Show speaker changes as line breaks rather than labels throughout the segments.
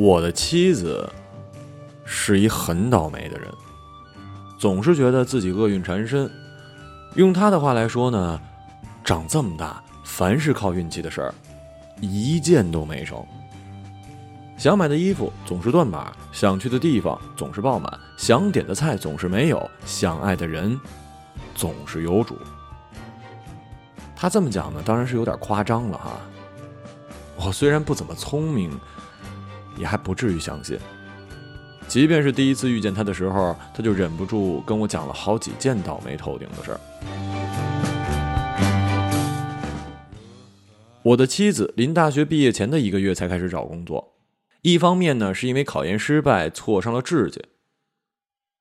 我的妻子是一很倒霉的人，总是觉得自己厄运缠身。用她的话来说呢，长这么大，凡是靠运气的事儿，一件都没成。想买的衣服总是断码，想去的地方总是爆满，想点的菜总是没有，想爱的人总是有主。他这么讲呢，当然是有点夸张了哈。我虽然不怎么聪明，也还不至于相信。即便是第一次遇见他的时候，他就忍不住跟我讲了好几件倒霉透顶的事儿。我的妻子临大学毕业前的一个月才开始找工作，一方面呢是因为考研失败挫伤了志气，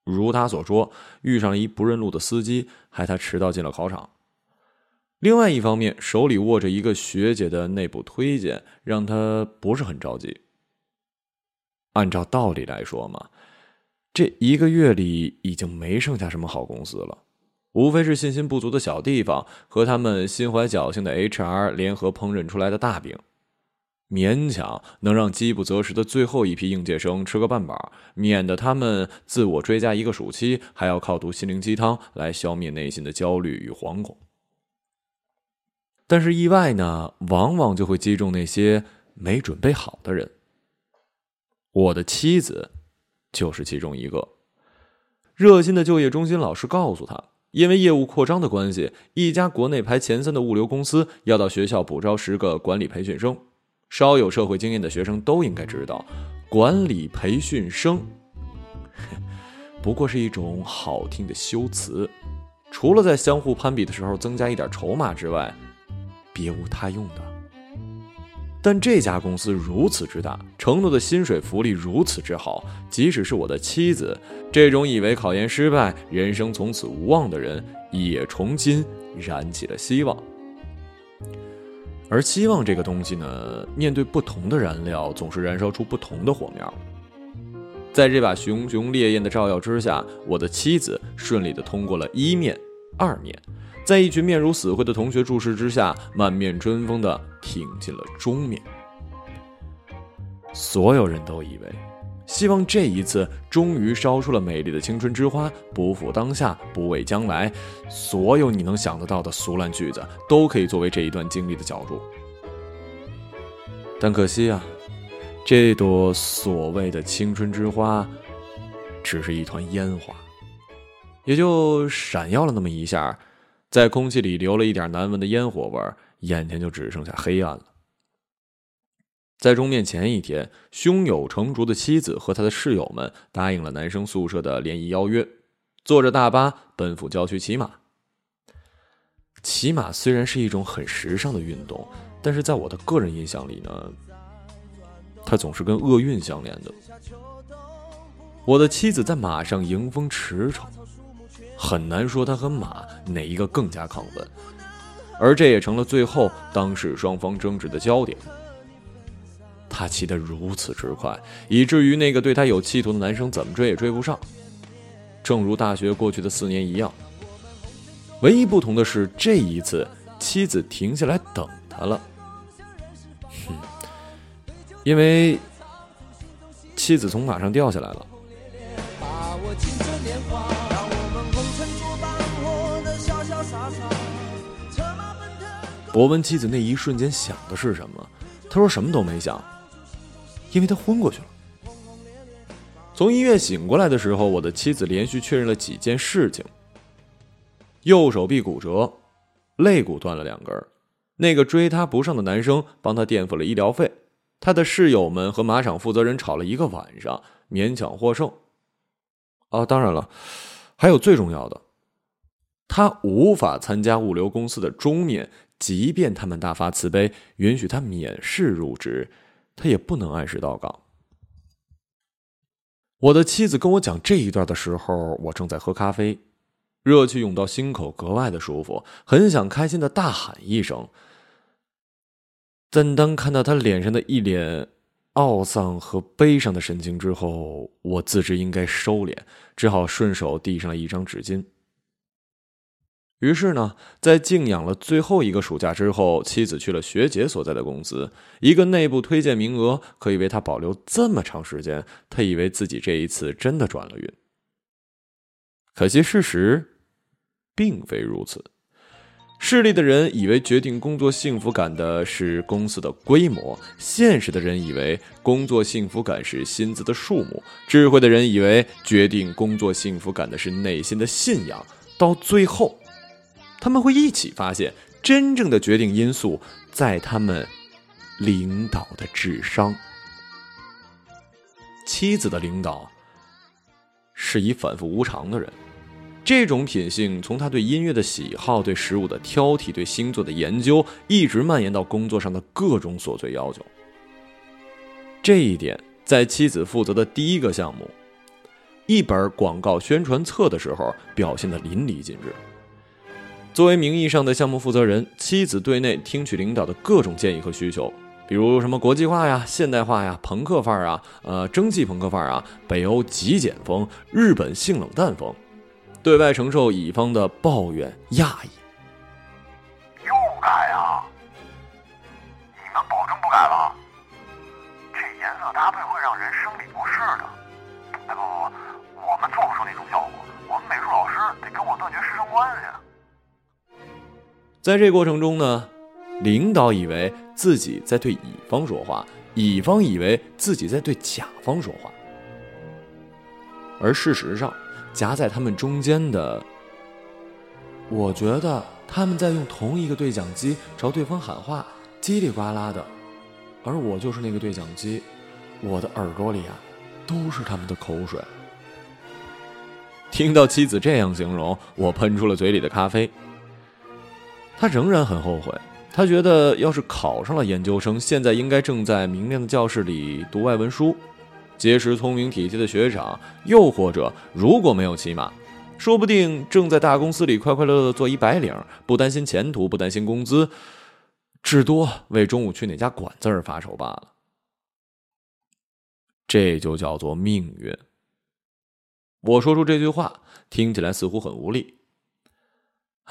如他所说，遇上了一不认路的司机，害他迟到进了考场。另外一方面，手里握着一个学姐的内部推荐，让他不是很着急。按照道理来说嘛，这一个月里已经没剩下什么好公司了，无非是信心不足的小地方和他们心怀侥幸的 HR 联合烹饪出来的大饼，勉强能让饥不择食的最后一批应届生吃个半饱，免得他们自我追加一个暑期，还要靠读心灵鸡汤来消灭内心的焦虑与惶恐。但是意外呢，往往就会击中那些没准备好的人。我的妻子就是其中一个。热心的就业中心老师告诉他，因为业务扩张的关系，一家国内排前三的物流公司要到学校补招十个管理培训生。稍有社会经验的学生都应该知道，管理培训生 不过是一种好听的修辞，除了在相互攀比的时候增加一点筹码之外。别无他用的，但这家公司如此之大，承诺的薪水福利如此之好，即使是我的妻子这种以为考研失败、人生从此无望的人，也重新燃起了希望。而希望这个东西呢，面对不同的燃料，总是燃烧出不同的火苗。在这把熊熊烈焰的照耀之下，我的妻子顺利的通过了一面、二面。在一群面如死灰的同学注视之下，满面春风的挺进了中面。所有人都以为，希望这一次终于烧出了美丽的青春之花，不负当下，不畏将来。所有你能想得到的俗烂句子，都可以作为这一段经历的角注。但可惜啊，这朵所谓的青春之花，只是一团烟花，也就闪耀了那么一下。在空气里留了一点难闻的烟火味眼前就只剩下黑暗了。在终面前一天，胸有成竹的妻子和他的室友们答应了男生宿舍的联谊邀约，坐着大巴奔赴郊区骑马。骑马虽然是一种很时尚的运动，但是在我的个人印象里呢，它总是跟厄运相连的。我的妻子在马上迎风驰骋。很难说他和马哪一个更加亢奋，而这也成了最后当时双方争执的焦点。他骑得如此之快，以至于那个对他有企图的男生怎么追也追不上。正如大学过去的四年一样，唯一不同的是这一次妻子停下来等他了。哼，因为妻子从马上掉下来了。我我问妻子那一瞬间想的是什么，她说什么都没想，因为她昏过去了。从医院醒过来的时候，我的妻子连续确认了几件事情：右手臂骨折，肋骨断了两根，那个追她不上的男生帮她垫付了医疗费，她的室友们和马场负责人吵了一个晚上，勉强获胜。哦，当然了，还有最重要的，他无法参加物流公司的中面。即便他们大发慈悲，允许他免试入职，他也不能按时到岗。我的妻子跟我讲这一段的时候，我正在喝咖啡，热气涌到心口，格外的舒服，很想开心的大喊一声。但当看到他脸上的一脸懊丧和悲伤的神情之后，我自知应该收敛，只好顺手递上了一张纸巾。于是呢，在静养了最后一个暑假之后，妻子去了学姐所在的公司，一个内部推荐名额可以为他保留这么长时间。他以为自己这一次真的转了运，可惜事实并非如此。势利的人以为决定工作幸福感的是公司的规模，现实的人以为工作幸福感是薪资的数目，智慧的人以为决定工作幸福感的是内心的信仰。到最后。他们会一起发现，真正的决定因素在他们领导的智商。妻子的领导是以反复无常的人，这种品性从他对音乐的喜好、对食物的挑剔、对星座的研究，一直蔓延到工作上的各种琐碎要求。这一点在妻子负责的第一个项目——一本广告宣传册的时候，表现的淋漓尽致。作为名义上的项目负责人，妻子对内听取领导的各种建议和需求，比如什么国际化呀、现代化呀、朋克范儿啊、呃蒸汽朋克范儿啊、北欧极简风、日本性冷淡风；对外承受乙方的抱怨、讶异。在这过程中呢，领导以为自己在对乙方说话，乙方以为自己在对甲方说话，而事实上，夹在他们中间的，我觉得他们在用同一个对讲机朝对方喊话，叽里呱啦的，而我就是那个对讲机，我的耳朵里啊，都是他们的口水。听到妻子这样形容，我喷出了嘴里的咖啡。他仍然很后悔，他觉得要是考上了研究生，现在应该正在明亮的教室里读外文书，结识聪明体贴的学长，又或者如果没有骑马，说不定正在大公司里快快乐乐做一白领，不担心前途，不担心工资，至多为中午去哪家馆子而发愁罢了。这就叫做命运。我说出这句话，听起来似乎很无力。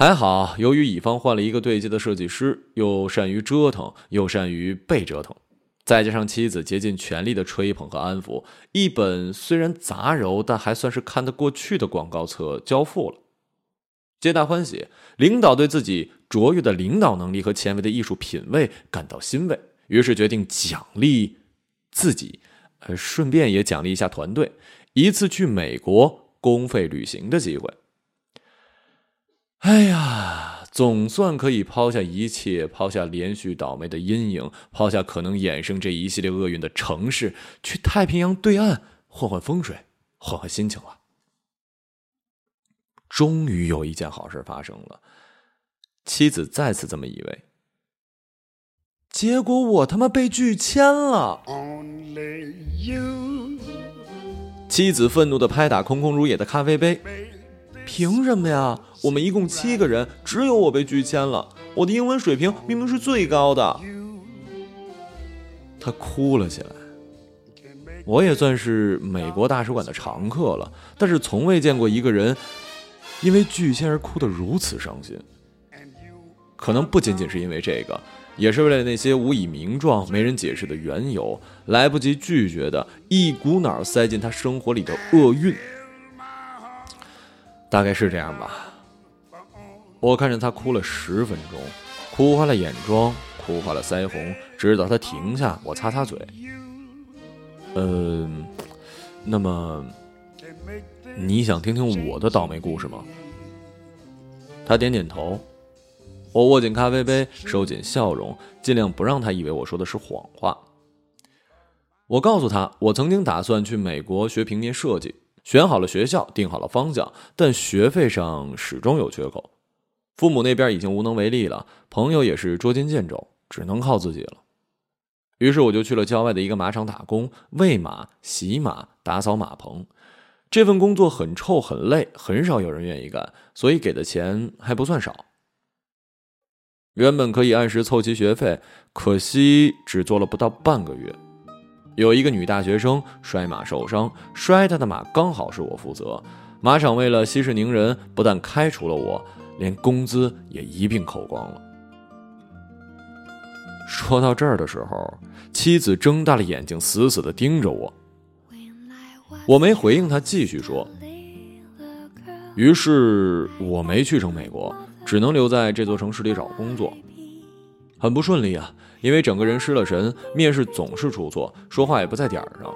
还好，由于乙方换了一个对接的设计师，又善于折腾，又善于被折腾，再加上妻子竭尽全力的吹捧和安抚，一本虽然杂糅，但还算是看得过去的广告册交付了，皆大欢喜。领导对自己卓越的领导能力和前卫的艺术品味感到欣慰，于是决定奖励自己，呃，顺便也奖励一下团队，一次去美国公费旅行的机会。哎呀，总算可以抛下一切，抛下连续倒霉的阴影，抛下可能衍生这一系列厄运的城市，去太平洋对岸换换风水，换换心情了。终于有一件好事发生了，妻子再次这么以为。结果我他妈被拒签了！Only you 妻子愤怒的拍打空空如也的咖啡杯。凭什么呀？我们一共七个人，只有我被拒签了。我的英文水平明明是最高的。他哭了起来。我也算是美国大使馆的常客了，但是从未见过一个人因为拒签而哭得如此伤心。可能不仅仅是因为这个，也是为了那些无以名状、没人解释的缘由，来不及拒绝的一股脑塞进他生活里的厄运。大概是这样吧。我看着他哭了十分钟，哭花了眼妆，哭花了腮红，直到他停下，我擦擦嘴。嗯，那么你想听听我的倒霉故事吗？他点点头。我握紧咖啡杯，收紧笑容，尽量不让他以为我说的是谎话。我告诉他，我曾经打算去美国学平面设计。选好了学校，定好了方向，但学费上始终有缺口。父母那边已经无能为力了，朋友也是捉襟见肘，只能靠自己了。于是我就去了郊外的一个马场打工，喂马、洗马、打扫马棚。这份工作很臭很累，很少有人愿意干，所以给的钱还不算少。原本可以按时凑齐学费，可惜只做了不到半个月。有一个女大学生摔马受伤，摔她的马刚好是我负责。马场为了息事宁人，不但开除了我，连工资也一并扣光了。说到这儿的时候，妻子睁大了眼睛，死死的盯着我。我没回应他，继续说。于是我没去成美国，只能留在这座城市里找工作，很不顺利啊，因为整个人失了神，面试总是出错，说话也不在点儿上。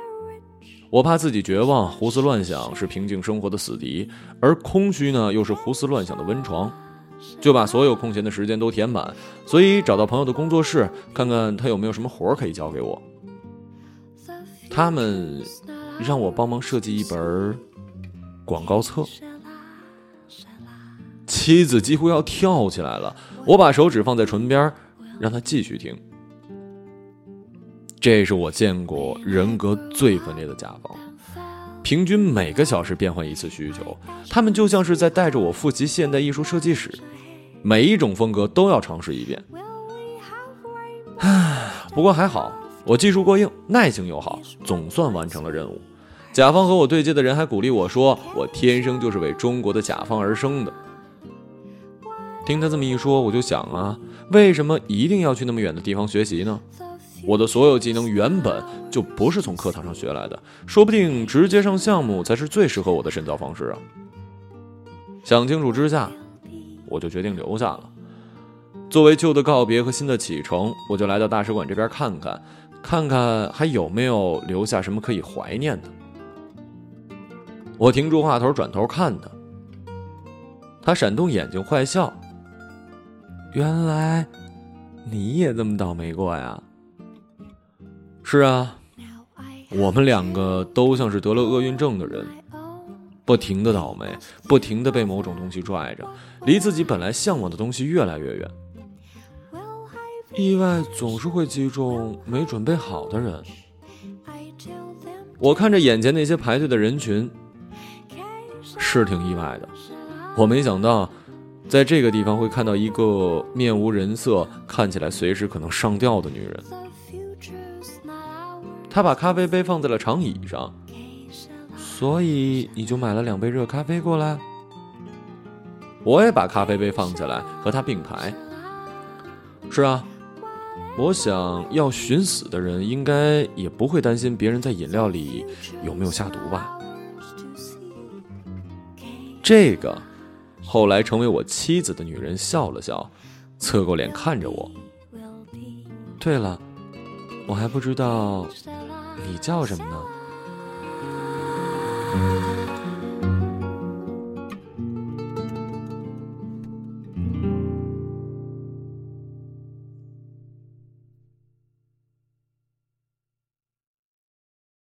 我怕自己绝望，胡思乱想是平静生活的死敌，而空虚呢，又是胡思乱想的温床。就把所有空闲的时间都填满，所以找到朋友的工作室，看看他有没有什么活可以交给我。他们让我帮忙设计一本广告册。妻子几乎要跳起来了，我把手指放在唇边，让他继续听。这是我见过人格最分裂的甲方，平均每个小时变换一次需求，他们就像是在带着我复习现代艺术设计史。每一种风格都要尝试一遍。唉，不过还好，我技术过硬，耐性又好，总算完成了任务。甲方和我对接的人还鼓励我说：“我天生就是为中国的甲方而生的。”听他这么一说，我就想啊，为什么一定要去那么远的地方学习呢？我的所有技能原本就不是从课堂上学来的，说不定直接上项目才是最适合我的深造方式啊！想清楚之下。我就决定留下了。作为旧的告别和新的启程，我就来到大使馆这边看看，看看还有没有留下什么可以怀念的。我停住话头，转头看他，他闪动眼睛，坏笑。原来你也这么倒霉过呀？是啊，我们两个都像是得了厄运症的人。不停的倒霉，不停的被某种东西拽着，离自己本来向往的东西越来越远。意外总是会击中没准备好的人。我看着眼前那些排队的人群，是挺意外的。我没想到，在这个地方会看到一个面无人色、看起来随时可能上吊的女人。他把咖啡杯放在了长椅上。所以你就买了两杯热咖啡过来。我也把咖啡杯放下来和他并排。是啊，我想要寻死的人应该也不会担心别人在饮料里有没有下毒吧？这个后来成为我妻子的女人笑了笑，侧过脸看着我。对了，我还不知道你叫什么呢？